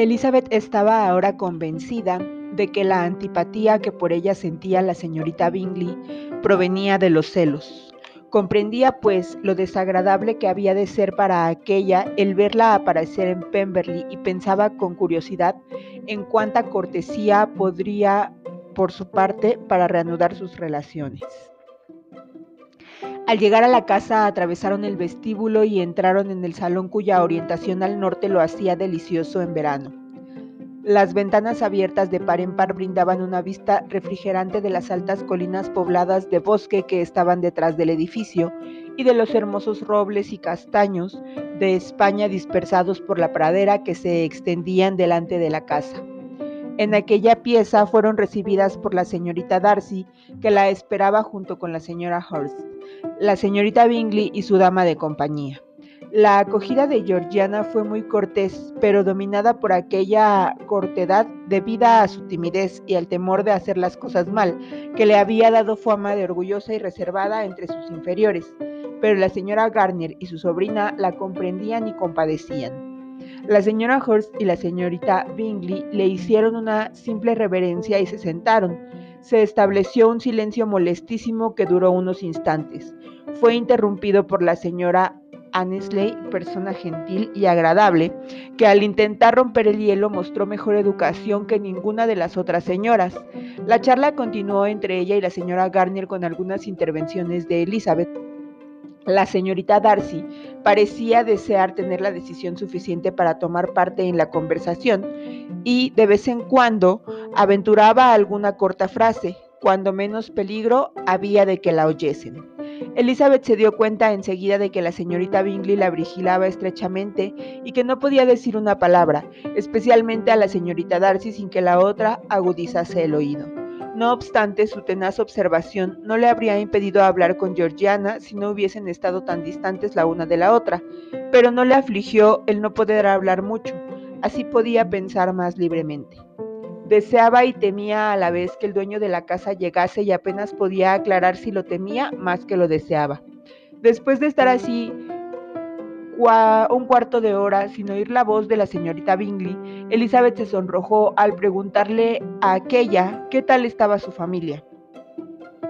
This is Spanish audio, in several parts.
Elizabeth estaba ahora convencida de que la antipatía que por ella sentía la señorita Bingley provenía de los celos. Comprendía, pues, lo desagradable que había de ser para aquella el verla aparecer en Pemberley y pensaba con curiosidad en cuánta cortesía podría por su parte para reanudar sus relaciones. Al llegar a la casa atravesaron el vestíbulo y entraron en el salón cuya orientación al norte lo hacía delicioso en verano. Las ventanas abiertas de par en par brindaban una vista refrigerante de las altas colinas pobladas de bosque que estaban detrás del edificio y de los hermosos robles y castaños de España dispersados por la pradera que se extendían delante de la casa. En aquella pieza fueron recibidas por la señorita Darcy, que la esperaba junto con la señora Hurst, la señorita Bingley y su dama de compañía. La acogida de Georgiana fue muy cortés, pero dominada por aquella cortedad debida a su timidez y al temor de hacer las cosas mal, que le había dado fama de orgullosa y reservada entre sus inferiores. Pero la señora Garnier y su sobrina la comprendían y compadecían. La señora Hurst y la señorita Bingley le hicieron una simple reverencia y se sentaron. Se estableció un silencio molestísimo que duró unos instantes. Fue interrumpido por la señora Annesley, persona gentil y agradable, que al intentar romper el hielo mostró mejor educación que ninguna de las otras señoras. La charla continuó entre ella y la señora Garnier con algunas intervenciones de Elizabeth. La señorita Darcy parecía desear tener la decisión suficiente para tomar parte en la conversación y de vez en cuando aventuraba alguna corta frase, cuando menos peligro había de que la oyesen. Elizabeth se dio cuenta enseguida de que la señorita Bingley la vigilaba estrechamente y que no podía decir una palabra, especialmente a la señorita Darcy sin que la otra agudizase el oído. No obstante, su tenaz observación no le habría impedido hablar con Georgiana si no hubiesen estado tan distantes la una de la otra, pero no le afligió el no poder hablar mucho, así podía pensar más libremente. Deseaba y temía a la vez que el dueño de la casa llegase y apenas podía aclarar si lo temía más que lo deseaba. Después de estar así un cuarto de hora sin oír la voz de la señorita Bingley, Elizabeth se sonrojó al preguntarle a aquella qué tal estaba su familia.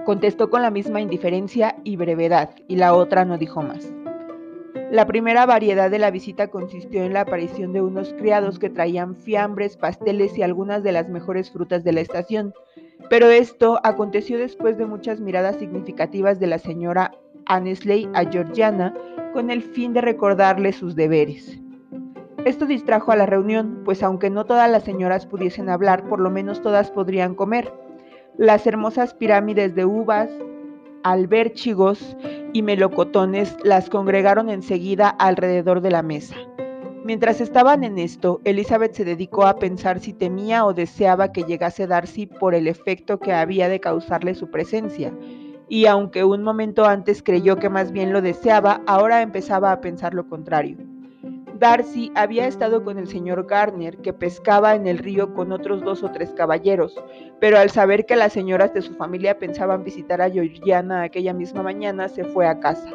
Contestó con la misma indiferencia y brevedad, y la otra no dijo más. La primera variedad de la visita consistió en la aparición de unos criados que traían fiambres, pasteles y algunas de las mejores frutas de la estación, pero esto aconteció después de muchas miradas significativas de la señora Annesley a Georgiana con el fin de recordarle sus deberes. Esto distrajo a la reunión, pues aunque no todas las señoras pudiesen hablar, por lo menos todas podrían comer. Las hermosas pirámides de uvas, albérchigos y melocotones las congregaron enseguida alrededor de la mesa. Mientras estaban en esto, Elizabeth se dedicó a pensar si temía o deseaba que llegase Darcy por el efecto que había de causarle su presencia, y aunque un momento antes creyó que más bien lo deseaba, ahora empezaba a pensar lo contrario. Darcy había estado con el señor Garner, que pescaba en el río con otros dos o tres caballeros, pero al saber que las señoras de su familia pensaban visitar a Georgiana aquella misma mañana, se fue a casa.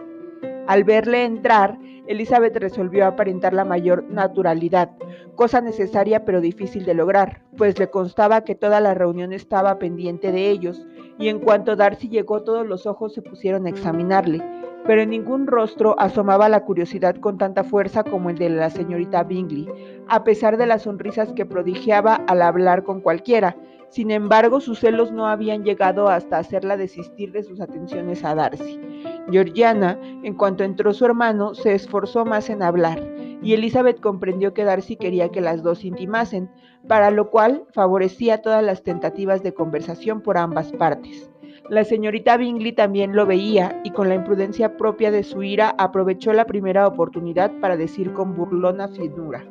Al verle entrar, Elizabeth resolvió aparentar la mayor naturalidad, cosa necesaria pero difícil de lograr, pues le constaba que toda la reunión estaba pendiente de ellos, y en cuanto Darcy llegó todos los ojos se pusieron a examinarle, pero en ningún rostro asomaba la curiosidad con tanta fuerza como el de la señorita Bingley, a pesar de las sonrisas que prodigiaba al hablar con cualquiera, sin embargo, sus celos no habían llegado hasta hacerla desistir de sus atenciones a Darcy. Georgiana, en cuanto entró su hermano, se esforzó más en hablar, y Elizabeth comprendió que Darcy quería que las dos intimasen, para lo cual favorecía todas las tentativas de conversación por ambas partes. La señorita Bingley también lo veía y con la imprudencia propia de su ira aprovechó la primera oportunidad para decir con burlona finura.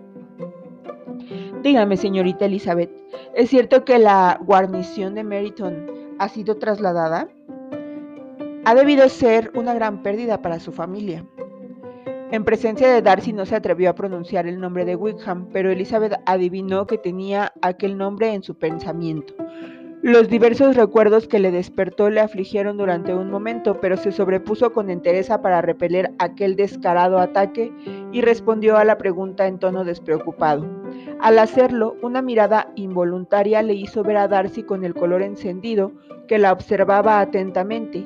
Dígame, señorita Elizabeth, ¿es cierto que la guarnición de Meryton ha sido trasladada? Ha debido ser una gran pérdida para su familia. En presencia de Darcy no se atrevió a pronunciar el nombre de Wickham, pero Elizabeth adivinó que tenía aquel nombre en su pensamiento. Los diversos recuerdos que le despertó le afligieron durante un momento, pero se sobrepuso con entereza para repeler aquel descarado ataque y respondió a la pregunta en tono despreocupado. Al hacerlo, una mirada involuntaria le hizo ver a Darcy con el color encendido, que la observaba atentamente,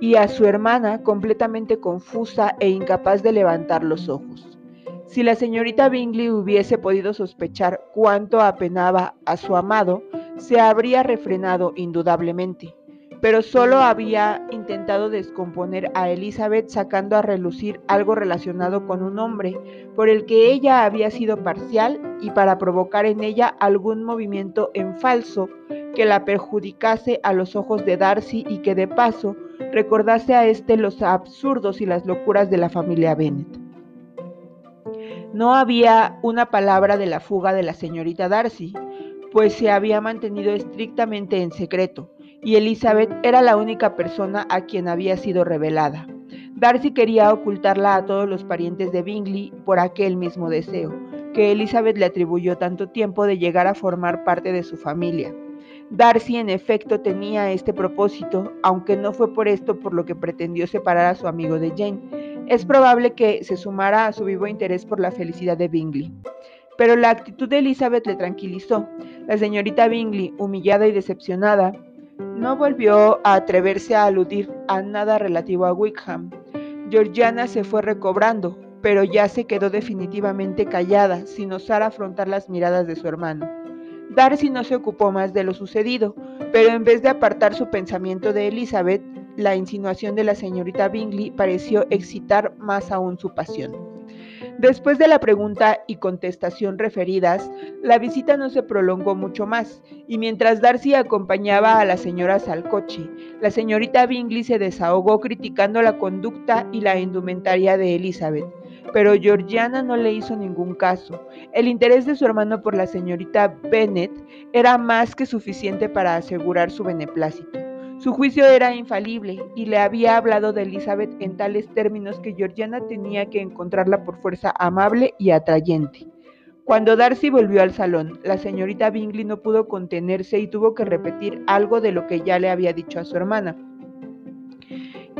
y a su hermana completamente confusa e incapaz de levantar los ojos. Si la señorita Bingley hubiese podido sospechar cuánto apenaba a su amado, se habría refrenado indudablemente, pero solo había intentado descomponer a Elizabeth sacando a relucir algo relacionado con un hombre por el que ella había sido parcial y para provocar en ella algún movimiento en falso que la perjudicase a los ojos de Darcy y que de paso recordase a éste los absurdos y las locuras de la familia Bennet. No había una palabra de la fuga de la señorita Darcy, pues se había mantenido estrictamente en secreto, y Elizabeth era la única persona a quien había sido revelada. Darcy quería ocultarla a todos los parientes de Bingley por aquel mismo deseo, que Elizabeth le atribuyó tanto tiempo de llegar a formar parte de su familia. Darcy en efecto tenía este propósito, aunque no fue por esto por lo que pretendió separar a su amigo de Jane. Es probable que se sumara a su vivo interés por la felicidad de Bingley. Pero la actitud de Elizabeth le tranquilizó. La señorita Bingley, humillada y decepcionada, no volvió a atreverse a aludir a nada relativo a Wickham. Georgiana se fue recobrando, pero ya se quedó definitivamente callada, sin osar afrontar las miradas de su hermano. Darcy no se ocupó más de lo sucedido, pero en vez de apartar su pensamiento de Elizabeth, la insinuación de la señorita Bingley pareció excitar más aún su pasión. Después de la pregunta y contestación referidas, la visita no se prolongó mucho más, y mientras Darcy acompañaba a las señoras al coche, la señorita Bingley se desahogó criticando la conducta y la indumentaria de Elizabeth. Pero Georgiana no le hizo ningún caso. El interés de su hermano por la señorita Bennet era más que suficiente para asegurar su beneplácito. Su juicio era infalible y le había hablado de Elizabeth en tales términos que Georgiana tenía que encontrarla por fuerza amable y atrayente. Cuando Darcy volvió al salón, la señorita Bingley no pudo contenerse y tuvo que repetir algo de lo que ya le había dicho a su hermana.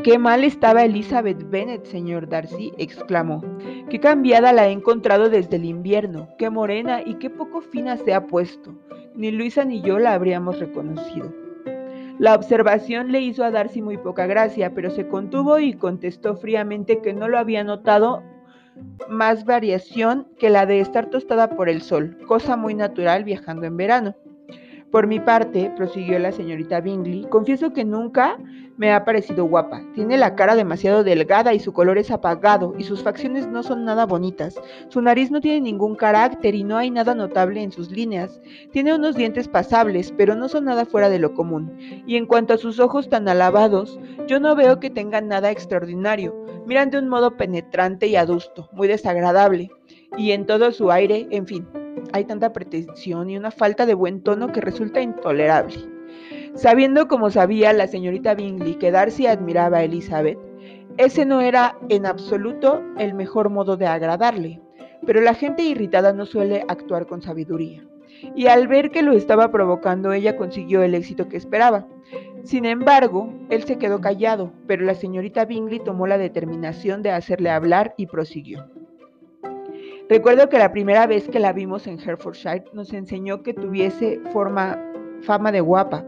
Qué mal estaba Elizabeth Bennet, señor Darcy, exclamó. Qué cambiada la he encontrado desde el invierno, qué morena y qué poco fina se ha puesto. Ni Luisa ni yo la habríamos reconocido. La observación le hizo a Darcy muy poca gracia, pero se contuvo y contestó fríamente que no lo había notado más variación que la de estar tostada por el sol, cosa muy natural viajando en verano. Por mi parte, prosiguió la señorita Bingley, confieso que nunca me ha parecido guapa. Tiene la cara demasiado delgada y su color es apagado y sus facciones no son nada bonitas. Su nariz no tiene ningún carácter y no hay nada notable en sus líneas. Tiene unos dientes pasables, pero no son nada fuera de lo común. Y en cuanto a sus ojos tan alabados, yo no veo que tengan nada extraordinario. Miran de un modo penetrante y adusto, muy desagradable. Y en todo su aire, en fin, hay tanta pretensión y una falta de buen tono que resulta intolerable. Sabiendo como sabía la señorita Bingley que Darcy admiraba a Elizabeth, ese no era en absoluto el mejor modo de agradarle, pero la gente irritada no suele actuar con sabiduría, y al ver que lo estaba provocando ella consiguió el éxito que esperaba. Sin embargo, él se quedó callado, pero la señorita Bingley tomó la determinación de hacerle hablar y prosiguió. Recuerdo que la primera vez que la vimos en Herefordshire nos enseñó que tuviese forma, fama de guapa.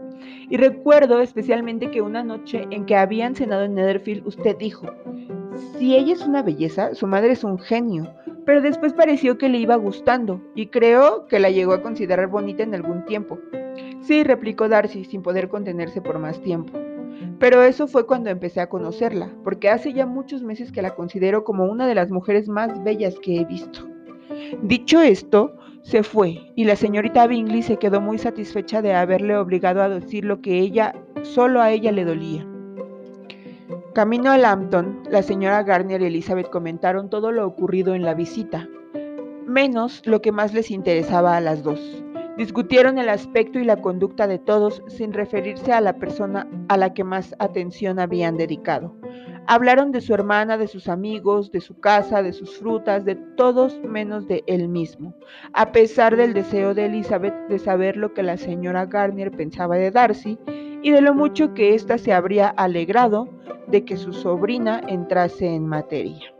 Y recuerdo especialmente que una noche en que habían cenado en Netherfield, usted dijo, si ella es una belleza, su madre es un genio. Pero después pareció que le iba gustando y creo que la llegó a considerar bonita en algún tiempo. Sí, replicó Darcy, sin poder contenerse por más tiempo. Pero eso fue cuando empecé a conocerla, porque hace ya muchos meses que la considero como una de las mujeres más bellas que he visto. Dicho esto, se fue y la señorita Bingley se quedó muy satisfecha de haberle obligado a decir lo que ella solo a ella le dolía. Camino a Lambton, la señora Garner y Elizabeth comentaron todo lo ocurrido en la visita, menos lo que más les interesaba a las dos. Discutieron el aspecto y la conducta de todos sin referirse a la persona a la que más atención habían dedicado. Hablaron de su hermana, de sus amigos, de su casa, de sus frutas, de todos menos de él mismo, a pesar del deseo de Elizabeth de saber lo que la señora Garnier pensaba de Darcy y de lo mucho que ésta se habría alegrado de que su sobrina entrase en materia.